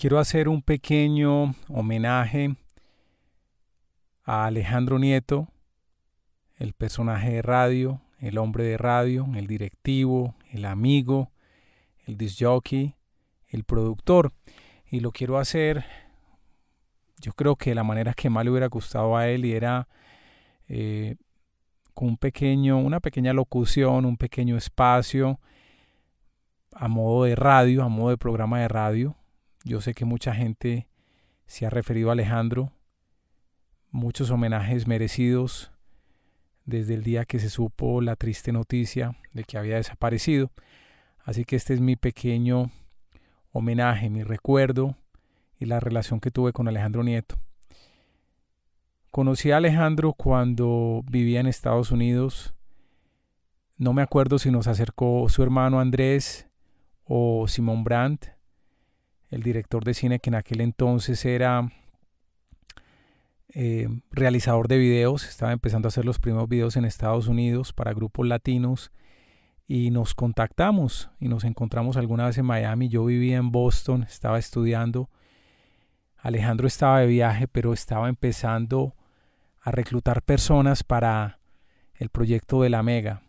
quiero hacer un pequeño homenaje a Alejandro Nieto, el personaje de radio, el hombre de radio, el directivo, el amigo, el disjockey, el productor. Y lo quiero hacer, yo creo que la manera que más le hubiera gustado a él era eh, con un pequeño, una pequeña locución, un pequeño espacio a modo de radio, a modo de programa de radio. Yo sé que mucha gente se ha referido a Alejandro, muchos homenajes merecidos desde el día que se supo la triste noticia de que había desaparecido. Así que este es mi pequeño homenaje, mi recuerdo y la relación que tuve con Alejandro Nieto. Conocí a Alejandro cuando vivía en Estados Unidos. No me acuerdo si nos acercó su hermano Andrés o Simón Brandt, el director de cine que en aquel entonces era eh, realizador de videos. Estaba empezando a hacer los primeros videos en Estados Unidos para grupos latinos y nos contactamos y nos encontramos alguna vez en Miami. Yo vivía en Boston, estaba estudiando. Alejandro estaba de viaje, pero estaba empezando a reclutar personas para el proyecto de la Mega.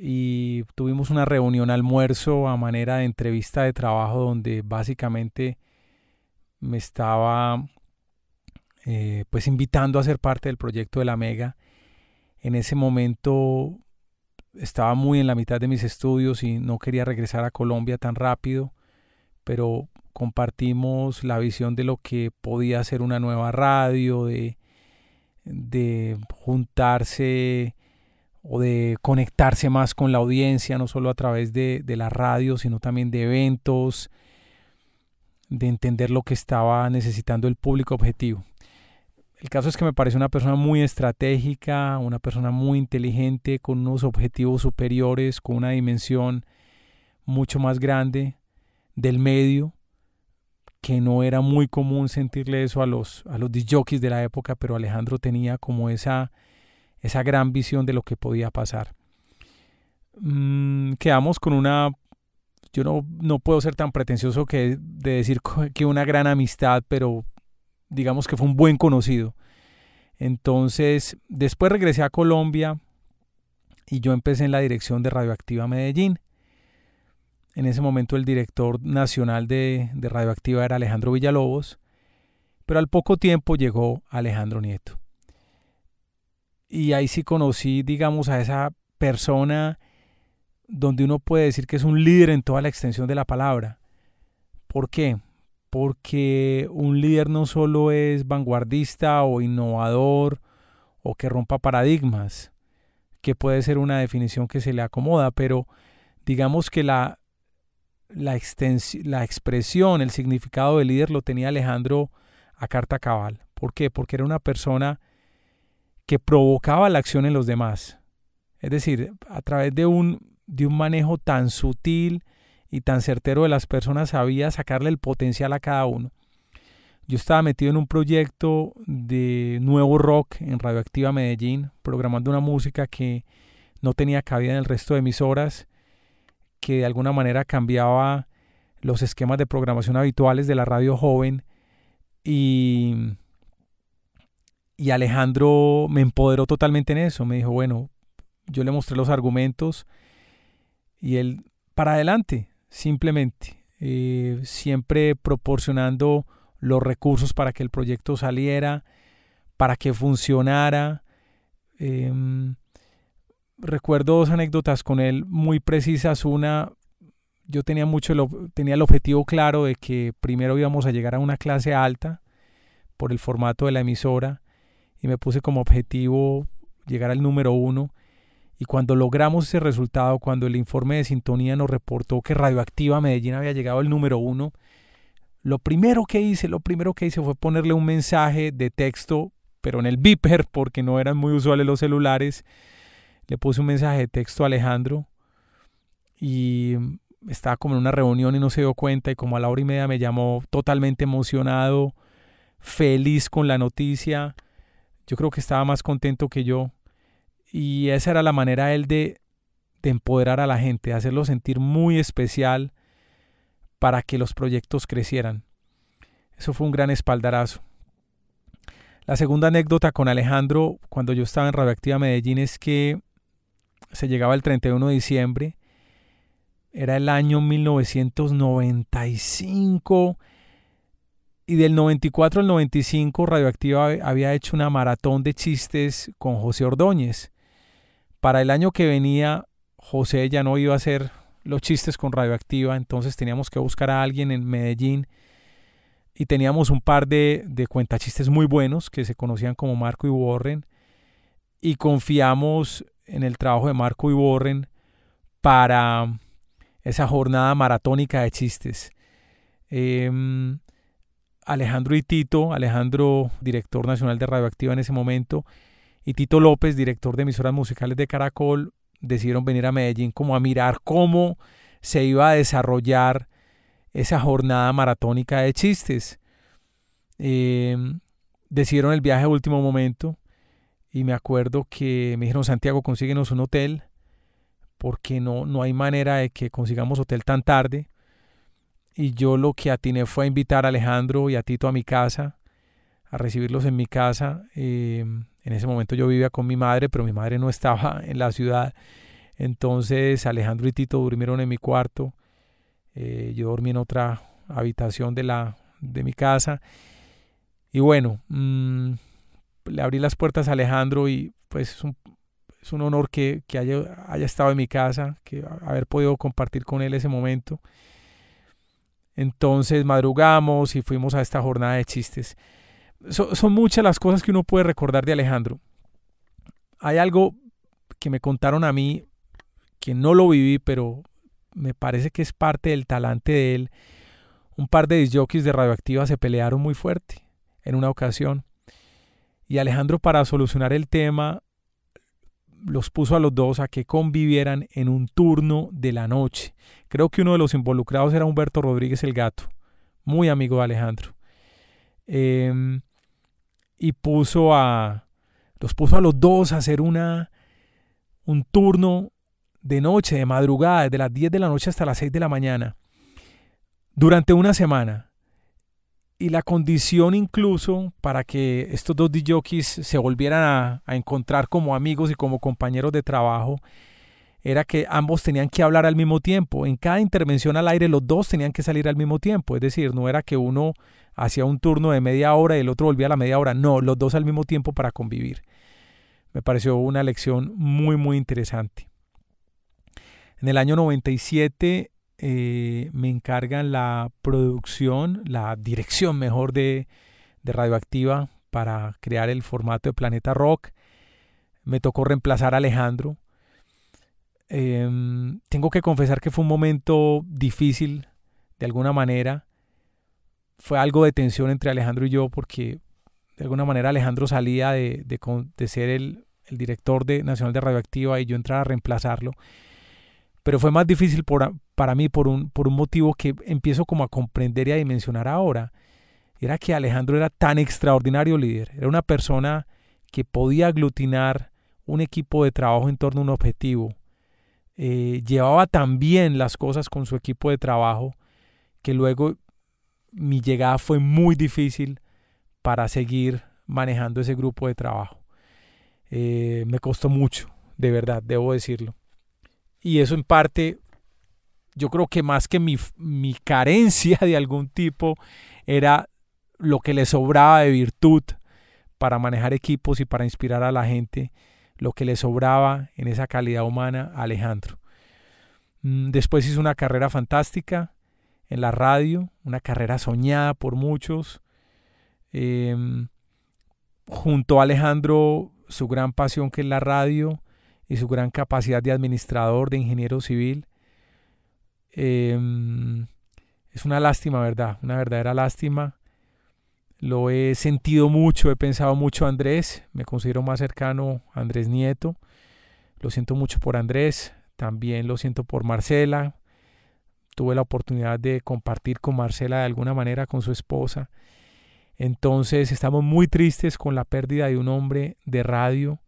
Y tuvimos una reunión almuerzo a manera de entrevista de trabajo donde básicamente me estaba eh, pues invitando a ser parte del proyecto de la Mega. En ese momento estaba muy en la mitad de mis estudios y no quería regresar a Colombia tan rápido, pero compartimos la visión de lo que podía ser una nueva radio, de de juntarse o de conectarse más con la audiencia, no solo a través de, la radio, sino también de eventos, de entender lo que estaba necesitando el público objetivo. El caso es que me parece una persona muy estratégica, una persona muy inteligente, con unos objetivos superiores, con una dimensión mucho más grande del medio que no era muy común sentirle eso a los, a los disjockeys de la época, pero Alejandro tenía como esa, esa gran visión de lo que podía pasar. Mm, quedamos con una, yo no, no puedo ser tan pretencioso que de decir que una gran amistad, pero digamos que fue un buen conocido. Entonces, después regresé a Colombia y yo empecé en la dirección de Radioactiva Medellín. En ese momento el director nacional de, Radioactiva era Alejandro Villalobos, pero al poco tiempo llegó Alejandro Nieto. Y ahí sí conocí, digamos, a esa persona donde uno puede decir que es un líder en toda la extensión de la palabra. ¿Por qué? Porque un líder no solo es vanguardista o innovador o que rompa paradigmas, que puede ser una definición que se le acomoda, pero digamos que la, la, la expresión, el significado de líder lo tenía Alejandro a carta cabal. ¿Por qué? Porque era una persona que provocaba la acción en los demás. Es decir, a través de un, de un manejo tan sutil y tan certero de las personas sabía sacarle el potencial a cada uno. Yo estaba metido en un proyecto de nuevo rock en Radioactiva Medellín, programando una música que no tenía cabida en el resto de emisoras que de alguna manera cambiaba los esquemas de programación habituales de la radio joven y, y Alejandro me empoderó totalmente en eso, me dijo, bueno, yo le mostré los argumentos y él para adelante, simplemente, eh, siempre proporcionando los recursos para que el proyecto saliera, para que funcionara. Em, recuerdo dos anécdotas con él muy precisas. Una, yo tenía mucho tenía el objetivo claro de que primero íbamos a llegar a una clase alta por el formato de la emisora y me puse como objetivo llegar al número uno. Y cuando logramos ese resultado, cuando el informe de sintonía nos reportó que Radioactiva Medellín había llegado al número uno, lo primero que hice, lo primero que hice fue ponerle un mensaje de texto, pero en el beeper, porque no eran muy usuales los celulares, le puse un mensaje de texto a Alejandro y estaba como en una reunión y no se dio cuenta y como a la hora y media me llamó totalmente emocionado, feliz con la noticia. Yo creo que estaba más contento que yo y esa era la manera él de, de empoderar a la gente, de hacerlo sentir muy especial para que los proyectos crecieran. Eso fue un gran espaldarazo. La segunda anécdota con Alejandro cuando yo estaba en Radioactiva Medellín es que se llegaba el 31 de diciembre, era el año 1995 y del 94 al 95 Radioactiva había hecho una maratón de chistes con José Ordóñez. Para el año que venía José ya no iba a hacer los chistes con Radioactiva, entonces teníamos que buscar a alguien en Medellín y teníamos un par de, de cuentachistes muy buenos que se conocían como Marco y Warren y confiamos en el trabajo de Marco y Warren para esa jornada maratónica de chistes. Em, Alejandro y Tito, Alejandro, director nacional de Radioactiva en ese momento, y Tito López, director de emisoras musicales de Caracol, decidieron venir a Medellín como a mirar cómo se iba a desarrollar esa jornada maratónica de chistes. Em, decidieron el viaje a último momento y me acuerdo que me dijeron Santiago consíguenos un hotel porque no, no hay manera de que consigamos hotel tan tarde y yo lo que atiné fue a invitar a Alejandro y a Tito a mi casa a recibirlos en mi casa em, en ese momento yo vivía con mi madre pero mi madre no estaba en la ciudad entonces Alejandro y Tito durmieron en mi cuarto eh, yo dormí en otra habitación de, la, de mi casa. Y bueno, mm, le abrí las puertas a Alejandro y pues es un, es un honor que, que haya, haya, estado en mi casa, que haber podido compartir con él ese momento. Entonces madrugamos y fuimos a esta jornada de chistes. son muchas las cosas que uno puede recordar de Alejandro. Hay algo que me contaron a mí que no lo viví, pero me parece que es parte del talante de él. Un par de disjockeys de radioactiva se pelearon muy fuerte en una ocasión. Y Alejandro para solucionar el tema los puso a los dos a que convivieran en un turno de la noche. Creo que uno de los involucrados era Humberto Rodríguez el Gato, muy amigo de Alejandro. Em, y puso a los puso a los dos a hacer una un turno de noche, de madrugada, desde las 10 de la noche hasta las 6 de la mañana, durante una semana. Y la condición incluso para que estos dos DJs se volvieran a, a encontrar como amigos y como compañeros de trabajo era que ambos tenían que hablar al mismo tiempo. En cada intervención al aire los dos tenían que salir al mismo tiempo. Es decir, no era que uno hacía un turno de media hora y el otro volvía a la media hora. No, los dos al mismo tiempo para convivir. Me pareció una lección muy, muy interesante. En el año 97 eh, me encargan la producción, la dirección mejor de, Radioactiva para crear el formato de Planeta Rock. Me tocó reemplazar a Alejandro. Em, tengo que confesar que fue un momento difícil de alguna manera. Fue algo de tensión entre Alejandro y yo porque de alguna manera Alejandro salía de, ser el, el, director de, nacional de Radioactiva y yo entraba a reemplazarlo pero fue más difícil para mí por un, por un motivo que empiezo como a comprender y a dimensionar ahora. Era que Alejandro era tan extraordinario líder, era una persona que podía aglutinar un equipo de trabajo en torno a un objetivo. Eh, llevaba tan bien las cosas con su equipo de trabajo que luego mi llegada fue muy difícil para seguir manejando ese grupo de trabajo. Eh, me costó mucho, de verdad, debo decirlo. Y eso en parte, yo creo que más que mi, mi carencia de algún tipo, era lo que le sobraba de virtud para manejar equipos y para inspirar a la gente, lo que le sobraba en esa calidad humana a Alejandro. Mm, después hizo una carrera fantástica en la radio, una carrera soñada por muchos. Em, junto a Alejandro, su gran pasión que es la radio, y su gran capacidad de administrador, de ingeniero civil. Em, es una lástima, ¿verdad? Una verdadera lástima. Lo he sentido mucho, he pensado mucho Andrés, me considero más cercano a Andrés Nieto. Lo siento mucho por Andrés, también lo siento por Marcela. Tuve la oportunidad de compartir con Marcela de alguna manera con su esposa. Entonces estamos muy tristes con la pérdida de un hombre de radio,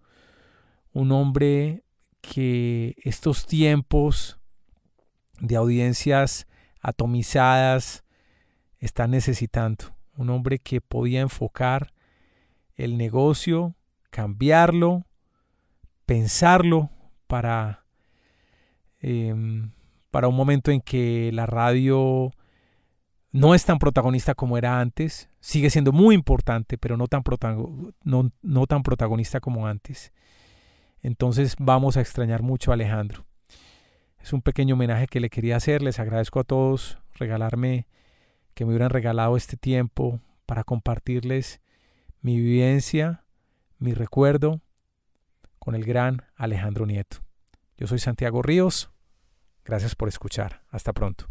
un hombre que estos tiempos de audiencias atomizadas están necesitando. un hombre que podía enfocar el negocio, cambiarlo, pensarlo para, em, para un momento en que la radio no es tan protagonista como era antes, sigue siendo muy importante, pero no tan, no, no tan protagonista como antes. Entonces vamos a extrañar mucho a Alejandro. Es un pequeño homenaje que le quería hacer. Les agradezco a todos regalarme, que me hubieran regalado este tiempo para compartirles mi vivencia, mi recuerdo con el gran Alejandro Nieto. Yo soy Santiago Ríos. Gracias por escuchar. Hasta pronto.